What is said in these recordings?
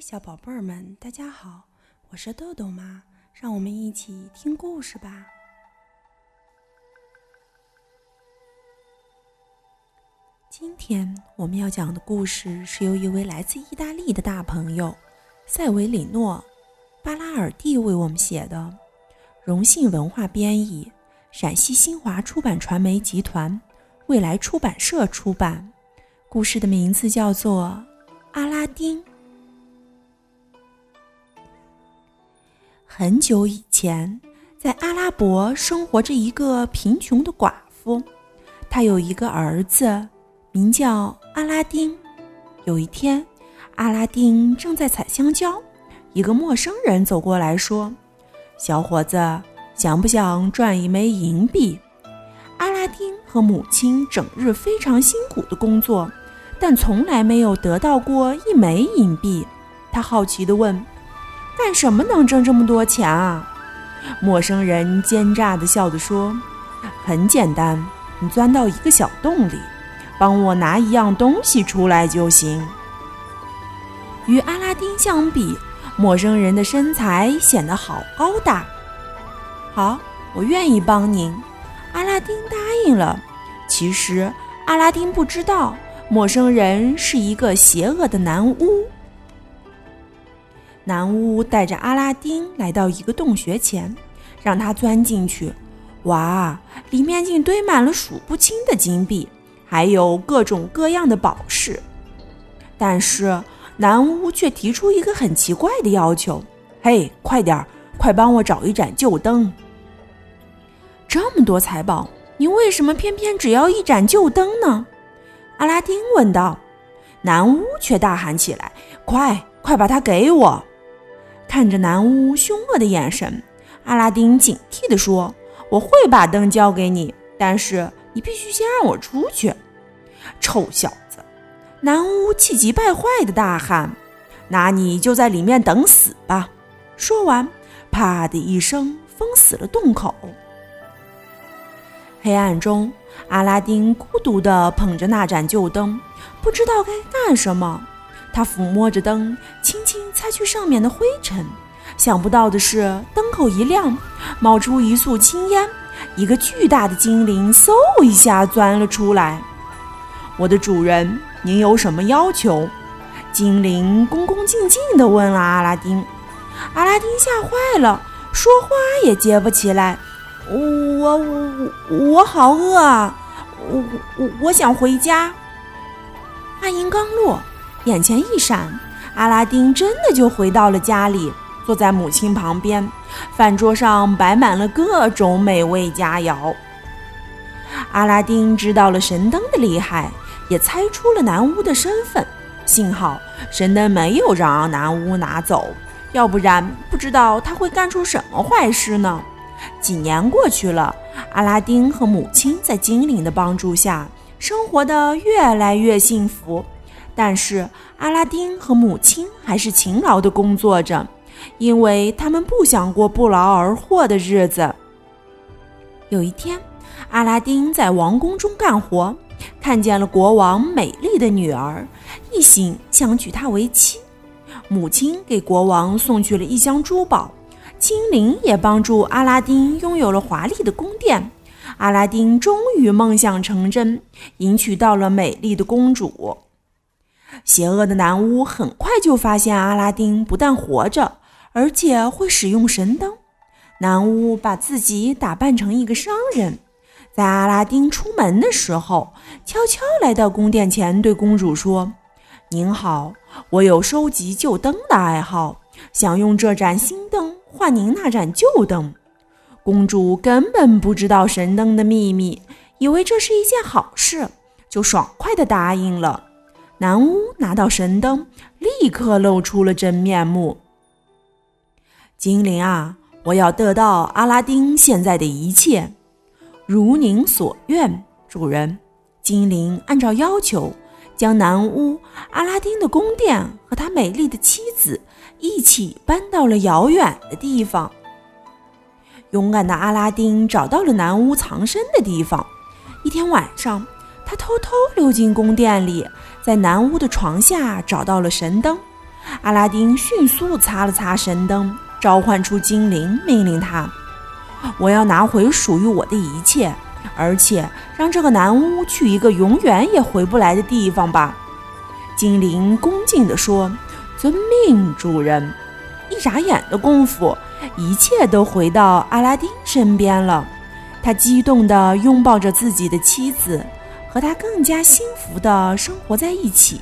小宝贝儿们，大家好，我是豆豆妈，让我们一起听故事吧。今天我们要讲的故事是由一位来自意大利的大朋友塞维里诺·巴拉尔蒂为我们写的，荣幸文化编译，陕西新华出版传媒集团未来出版社出版。故事的名字叫做《阿拉丁》。很久以前，在阿拉伯生活着一个贫穷的寡妇，她有一个儿子，名叫阿拉丁。有一天，阿拉丁正在采香蕉，一个陌生人走过来说：“小伙子，想不想赚一枚银币？”阿拉丁和母亲整日非常辛苦的工作，但从来没有得到过一枚银币。他好奇地问。干什么能挣这么多钱啊？陌生人奸诈地笑着说：“很简单，你钻到一个小洞里，帮我拿一样东西出来就行。”与阿拉丁相比，陌生人的身材显得好高大。好，我愿意帮您。阿拉丁答应了。其实，阿拉丁不知道，陌生人是一个邪恶的男巫。男巫带着阿拉丁来到一个洞穴前，让他钻进去。哇，里面竟堆满了数不清的金币，还有各种各样的宝石。但是南巫却提出一个很奇怪的要求：“嘿，快点儿，快帮我找一盏旧灯！这么多财宝，你为什么偏偏只要一盏旧灯呢？”阿拉丁问道。南巫却大喊起来：“快，快把它给我！”看着男巫凶恶的眼神，阿拉丁警惕地说：“我会把灯交给你，但是你必须先让我出去。”臭小子！男巫气急败坏地大喊：“那你就在里面等死吧！”说完，啪的一声封死了洞口。黑暗中，阿拉丁孤独地捧着那盏旧灯，不知道该干什么。他抚摸着灯，轻轻擦去上面的灰尘。想不到的是，灯口一亮，冒出一束青烟，一个巨大的精灵嗖一下钻了出来。“我的主人，您有什么要求？”精灵恭恭敬敬地问了阿拉丁。阿拉丁吓坏了，说话也接不起来。“我我我好饿啊！我我我想回家。”话音刚落。眼前一闪，阿拉丁真的就回到了家里，坐在母亲旁边。饭桌上摆满了各种美味佳肴。阿拉丁知道了神灯的厉害，也猜出了男巫的身份。幸好神灯没有让男巫拿走，要不然不知道他会干出什么坏事呢。几年过去了，阿拉丁和母亲在精灵的帮助下，生活的越来越幸福。但是阿拉丁和母亲还是勤劳地工作着，因为他们不想过不劳而获的日子。有一天，阿拉丁在王宫中干活，看见了国王美丽的女儿，一心想娶她为妻。母亲给国王送去了一箱珠宝，精灵也帮助阿拉丁拥有了华丽的宫殿。阿拉丁终于梦想成真，迎娶到了美丽的公主。邪恶的男巫很快就发现阿拉丁不但活着，而且会使用神灯。男巫把自己打扮成一个商人，在阿拉丁出门的时候，悄悄来到宫殿前，对公主说：“您好，我有收集旧灯的爱好，想用这盏新灯换您那盏旧灯。”公主根本不知道神灯的秘密，以为这是一件好事，就爽快地答应了。男巫拿到神灯，立刻露出了真面目。精灵啊，我要得到阿拉丁现在的一切，如您所愿，主人。精灵按照要求，将男巫阿拉丁的宫殿和他美丽的妻子一起搬到了遥远的地方。勇敢的阿拉丁找到了男巫藏身的地方。一天晚上。他偷偷溜进宫殿里，在男巫的床下找到了神灯。阿拉丁迅速擦了擦神灯，召唤出精灵，命令他：“我要拿回属于我的一切，而且让这个男巫去一个永远也回不来的地方吧。”精灵恭敬地说：“遵命，主人。”一眨眼的功夫，一切都回到阿拉丁身边了。他激动地拥抱着自己的妻子，和他更加幸福的生活在一起。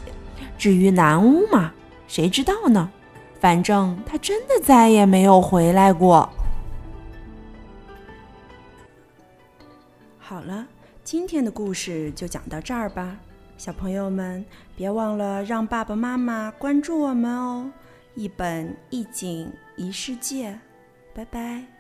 至于南巫嘛，谁知道呢？反正他真的再也没有回来过。好了，今天的故事就讲到这儿吧，小朋友们别忘了让爸爸妈妈关注我们哦！一本一景一世界，拜拜。